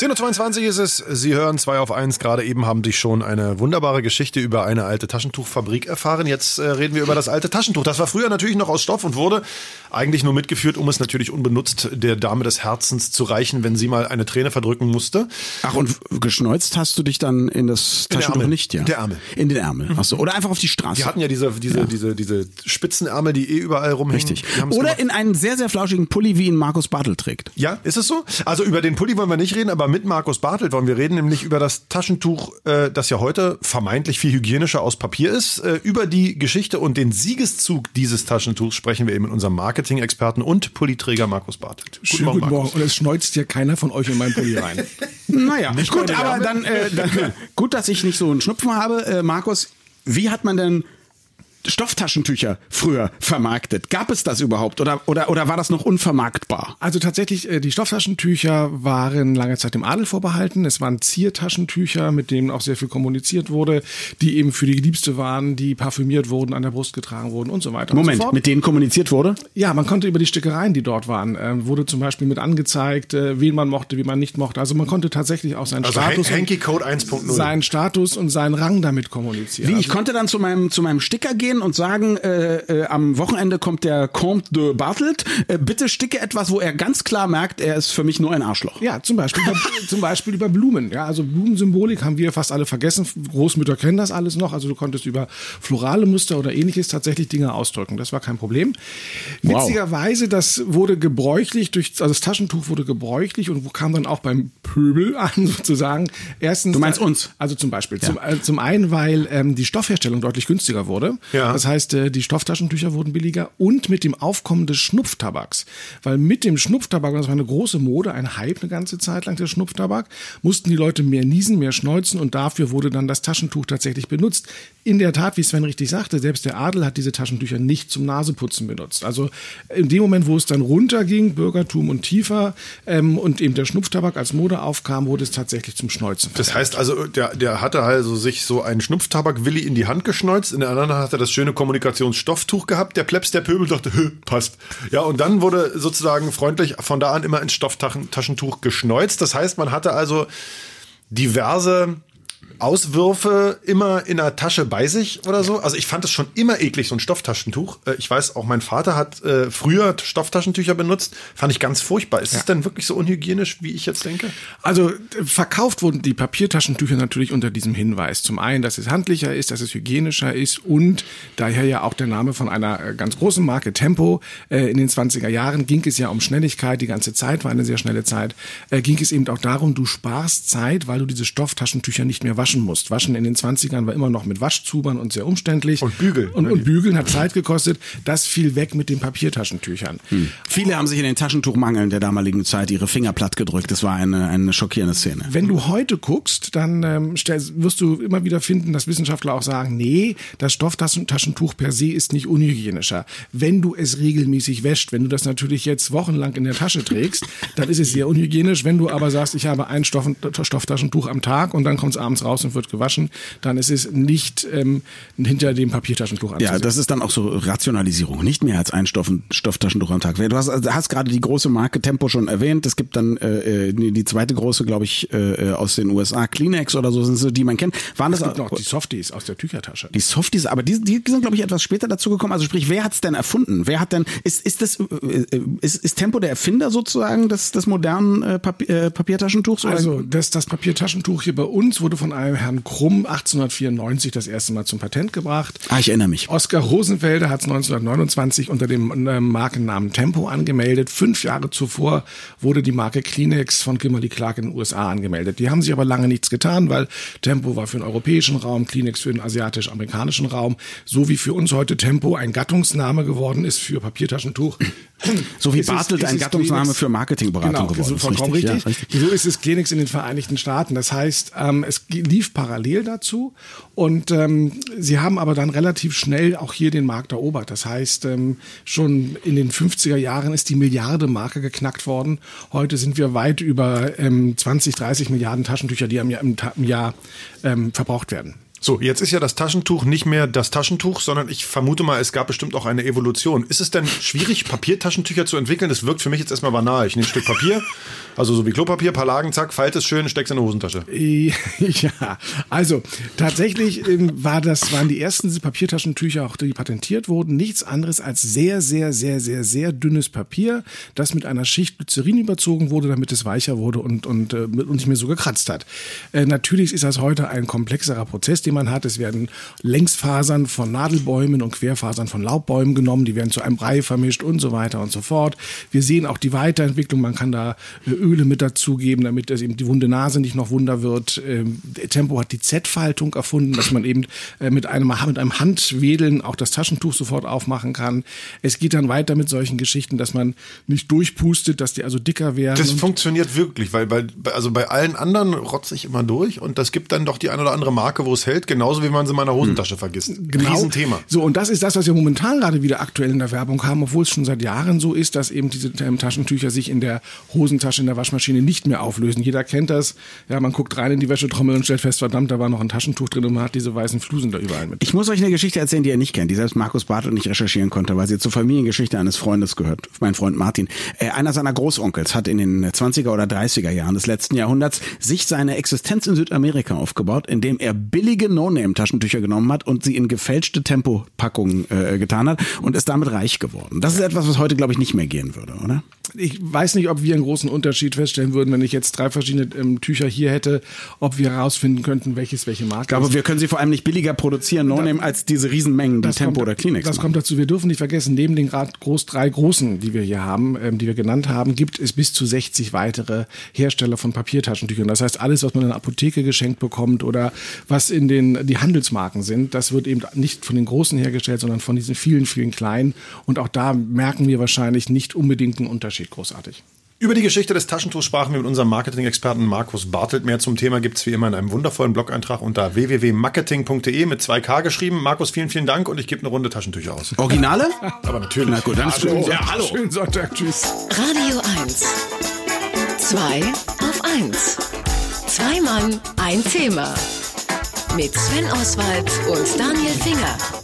10.22 Uhr ist es. Sie hören 2 auf 1. Gerade eben haben Sie schon eine wunderbare Geschichte über eine alte Taschentuchfabrik erfahren. Jetzt äh, reden wir über das alte Taschentuch. Das war früher natürlich noch aus Stoff und wurde eigentlich nur mitgeführt, um es natürlich unbenutzt der Dame des Herzens zu reichen, wenn sie mal eine Träne verdrücken musste. Ach, und geschneuzt hast du dich dann in das In Taschentuch Ärmel. nicht, ja? In der Ärmel. In den Ärmel. Ach so. Oder einfach auf die Straße. Die hatten ja diese, diese, diese, diese Spitzenärmel, die eh überall rumhängen. Richtig. Oder gemacht. in einen sehr, sehr flauschigen Pulli, wie ihn Markus Bartel trägt. Ja, ist es so? Also über den Pulli wollen wir nicht reden, aber mit Markus Bartelt wollen wir reden, nämlich über das Taschentuch, äh, das ja heute vermeintlich viel hygienischer aus Papier ist. Äh, über die Geschichte und den Siegeszug dieses Taschentuchs sprechen wir eben mit unserem Marketing-Experten und Pulliträger Markus Bartelt. Schönen guten Morgen. Und es schneuzt ja keiner von euch in meinen Pulli rein. Naja, gut, aber dann, äh, dann gut, dass ich nicht so einen Schnupfen habe. Äh, Markus, wie hat man denn Stofftaschentücher früher vermarktet? Gab es das überhaupt oder, oder, oder war das noch unvermarktbar? Also tatsächlich, äh, die Stofftaschentücher waren lange Zeit dem Adel vorbehalten. Es waren Ziertaschentücher, mit denen auch sehr viel kommuniziert wurde, die eben für die Geliebste waren, die parfümiert wurden, an der Brust getragen wurden und so weiter. und so Moment, fort. mit denen kommuniziert wurde? Ja, man konnte über die Stickereien, die dort waren, äh, wurde zum Beispiel mit angezeigt, äh, wen man mochte, wie man nicht mochte. Also man konnte tatsächlich auch seinen Also Status, Hanky und, Code 1.0. seinen Status und seinen Rang damit kommunizieren. Wie, Also- ich konnte dann zu meinem, zu meinem Sticker gehen und sagen, äh, äh, am Wochenende kommt der Comte de Bartelt, äh, bitte sticke etwas, wo er ganz klar merkt, er ist für mich nur ein Arschloch. Ja, zum Beispiel, über, zum Beispiel über Blumen. Ja, also Blumensymbolik haben wir fast alle vergessen. Großmütter kennen das alles noch. Also du konntest über florale Muster oder ähnliches tatsächlich Dinge ausdrücken. Das war kein Problem. Wow. Witzigerweise, das wurde gebräuchlich durch, also das Taschentuch wurde gebräuchlich und kam dann auch beim Pöbel an, sozusagen. Erstens. Du meinst uns? Also zum Beispiel. Zum, äh, zum einen, weil ähm, die Stoffherstellung deutlich günstiger wurde. Ja. Das heißt, äh, die Stofftaschentücher wurden billiger und mit dem Aufkommen des Schnupftabaks. Weil mit dem Schnupftabak, das war eine große Mode, ein Hype eine ganze Zeit lang, der Schnupftabak, mussten die Leute mehr niesen, mehr schneuzen und dafür wurde dann das Taschentuch tatsächlich benutzt. In der Tat, wie Sven richtig sagte, selbst der Adel hat diese Taschentücher nicht zum Naseputzen benutzt. Also in dem Moment, wo es dann runterging, Bürgertum und tiefer, ähm, und eben der Schnupftabak als Mode aufkam, wurde es tatsächlich zum Schneuzen. Das heißt also, der, der hatte also sich so einen Schnupftabak-Willi in die Hand geschneuzt, in der anderen hat er das schöne Kommunikationsstofftuch gehabt. Der Plebs, der Pöbel dachte, "Hö, passt. Ja, und dann wurde sozusagen freundlich von da an immer ins Stofftaschentuch geschneuzt. Das heißt, man hatte also diverse Auswürfe immer in der Tasche bei sich oder so. Also ich fand es schon immer eklig, so ein Stofftaschentuch. Äh, Ich weiß, auch mein Vater hat äh, früher Stofftaschentücher benutzt. Fand ich ganz furchtbar. Ist es denn wirklich so unhygienisch, wie ich jetzt denke? Also verkauft wurden die Papiertaschentücher natürlich unter diesem Hinweis. Zum einen, dass es handlicher ist, dass es hygienischer ist und daher ja auch der Name von einer äh, ganz großen Marke Tempo. Äh, In den 20er Jahren ging es ja um Schnelligkeit, die ganze Zeit war eine sehr schnelle Zeit. Äh, Ging es eben auch darum, du sparst Zeit, weil du diese Stofftaschentücher nicht mehr waschen musst. Waschen in den 20ern war immer noch mit Waschzubern und sehr umständlich. Und Bügeln. Und, und Bügeln hat Zeit gekostet. Das fiel weg mit den Papiertaschentüchern. Viele haben sich in den Taschentuchmangeln der damaligen Zeit ihre Finger platt gedrückt. Das war eine, eine schockierende Szene. Wenn du heute guckst, dann ähm, stell, wirst du immer wieder finden, dass Wissenschaftler auch sagen, nee, das Stofftaschentuch per se ist nicht unhygienischer. Wenn du es regelmäßig wäscht, wenn du das natürlich jetzt wochenlang in der Tasche trägst, dann ist es sehr unhygienisch. Wenn du aber sagst, ich habe ein Stoff, Stofftaschentuch am Tag und dann kommt es abends raus und wird gewaschen, dann ist es nicht ähm, hinter dem Papiertaschentuch Ja, anzusehen. das ist dann auch so Rationalisierung. Nicht mehr als ein Stoff, Stofftaschentuch am Tag. Du hast, also hast gerade die große Marke Tempo schon erwähnt. Es gibt dann äh, die die zweite große, glaube ich, äh, aus den USA, Kleenex oder so sind so, die man kennt. Waren das es gibt noch die Softies aus der Tüchertasche. Die Softies, aber die, die sind, glaube ich, etwas später dazu gekommen. Also sprich, wer hat's denn erfunden? Wer hat denn, ist, ist das, äh, äh, ist, ist Tempo der Erfinder sozusagen des, des modernen äh, Papier, äh, Papiertaschentuchs? Oder? Also das, das Papiertaschentuch hier bei uns wurde von einem Herrn Krumm 1894 das erste Mal zum Patent gebracht. ah, ich erinnere mich. Oskar Rosenfelder hat es 1929 unter dem äh, Markennamen Tempo angemeldet. Fünf Jahre zuvor wurde die Marke Kleenex von Kimberly Clark in den USA angemeldet. Die haben sich aber lange nichts getan, weil Tempo war für den europäischen Raum, Kleenex für den asiatisch-amerikanischen Raum, so wie für uns heute Tempo ein Gattungsname geworden ist für Papiertaschentuch. So wie Bartelt ein Gattungsname für Marketingberatung genau, geworden so ist. vollkommen Richtig, richtig. ja, richtig. So ist es Kleenex in den Vereinigten Staaten. Das heißt, ähm, es lief parallel dazu und ähm, sie haben aber dann relativ schnell auch hier den Markt erobert. Das heißt, ähm, schon in den 50er Jahren ist die Milliarde-Marke geknackt worden. Heute sind wir weit über ähm, 20, 30 Milliarden Taschentücher, die Jahr, im, Ta im Jahr ähm, verbraucht werden. So, jetzt ist ja das Taschentuch nicht mehr das Taschentuch, sondern ich vermute mal, es gab bestimmt auch eine Evolution. Ist es denn schwierig, Papiertaschentücher zu entwickeln? Das wirkt für mich jetzt erstmal banal. Ich nehme ein Stück Papier, also so wie Klopapier, paar Lagen, zack, falte es schön, steck's in eine Hosentasche. Ja, also tatsächlich ähm, war das, waren die ersten Papiertaschentücher, auch die patentiert wurden, nichts anderes als sehr, sehr, sehr, sehr, sehr dünnes Papier, das mit einer Schicht Glycerin überzogen wurde, damit es weicher wurde und, und, äh, und nicht mehr so gekratzt hat. Äh, natürlich ist das heute ein komplexerer Prozess, man hat. Es werden Längsfasern von Nadelbäumen und Querfasern von Laubbäumen genommen, die werden zu einem Brei vermischt und so weiter und so fort. Wir sehen auch die Weiterentwicklung, man kann da äh, Öle mit dazugeben, damit es eben die wunde Nase nicht noch wunder wird. Ähm, Tempo hat die Z-Faltung erfunden, dass man eben äh, mit einem, mit einem Handwedeln auch das Taschentuch sofort aufmachen kann. Es geht dann weiter mit solchen Geschichten, dass man nicht durchpustet, dass die also dicker werden. Das funktioniert wirklich, weil bei, also bei allen anderen rotze ich immer durch und das gibt dann doch die ein oder andere Marke, wo es hält, genauso wie man es in meiner Hosentasche vergisst. Riesenthema. So, und das ist das, was wir momentan gerade wieder aktuell in der Werbung haben, obwohl es schon seit Jahren so ist, dass eben diese Taschentücher sich in der Hosentasche, in der Waschmaschine nicht mehr auflösen. Jeder kennt das. Ja, man guckt rein in die Wäschetrommel und stellt fest, verdammt, da war noch ein Taschentuch drin und man hat diese weißen Flusen da überall mit. Ich muss euch eine Geschichte erzählen, die ihr nicht kennt, die selbst Markus Bartel nicht recherchieren konnte, weil sie zur Familiengeschichte eines Freundes gehört. Mein Freund Martin. Äh, einer seiner Großonkels hat in den 20er oder 30er Jahren des letzten Jahrhunderts sich seine Existenz in Südamerika aufgebaut, indem er billige No-Name-Taschentücher genommen hat und sie in gefälschte Tempopackungen äh, getan hat und ist damit reich geworden. Das ist etwas, was heute, glaube ich, nicht mehr gehen würde, oder? Ich weiß nicht, ob wir einen großen Unterschied feststellen würden, wenn ich jetzt drei verschiedene ähm, Tücher hier hätte, ob wir herausfinden könnten, welches welche Marke Ich glaube, ist. wir können sie vor allem nicht billiger produzieren, No-Name, als diese Riesenmengen, die Tempo kommt, oder Kleenex Das machen. kommt dazu. Wir dürfen nicht vergessen, neben den gerade groß, drei großen, die wir hier haben, ähm, die wir genannt haben, gibt es bis zu 60 weitere Hersteller von Papiertaschentüchern. Das heißt, alles, was man in der Apotheke geschenkt bekommt oder was in den die Handelsmarken sind, das wird eben nicht von den großen hergestellt, sondern von diesen vielen, vielen kleinen. Und auch da merken wir wahrscheinlich nicht unbedingt einen Unterschied großartig. Über die Geschichte des Taschentuchs sprachen wir mit unserem Marketing-Experten Markus Bartelt. Mehr zum Thema gibt's wie immer in einem wundervollen Blog-Eintrag unter www.marketing.de mit 2K geschrieben. Markus, vielen, vielen Dank und ich gebe eine Runde Taschentücher aus. Originale? Aber natürlich. Na gut, dann ist Hallo. ja, hallo. Schönen Sonntag. Tschüss. Radio 1. Zwei auf 1. Zwei Mann, ein Thema. Mit Sven Oswald und Daniel Finger.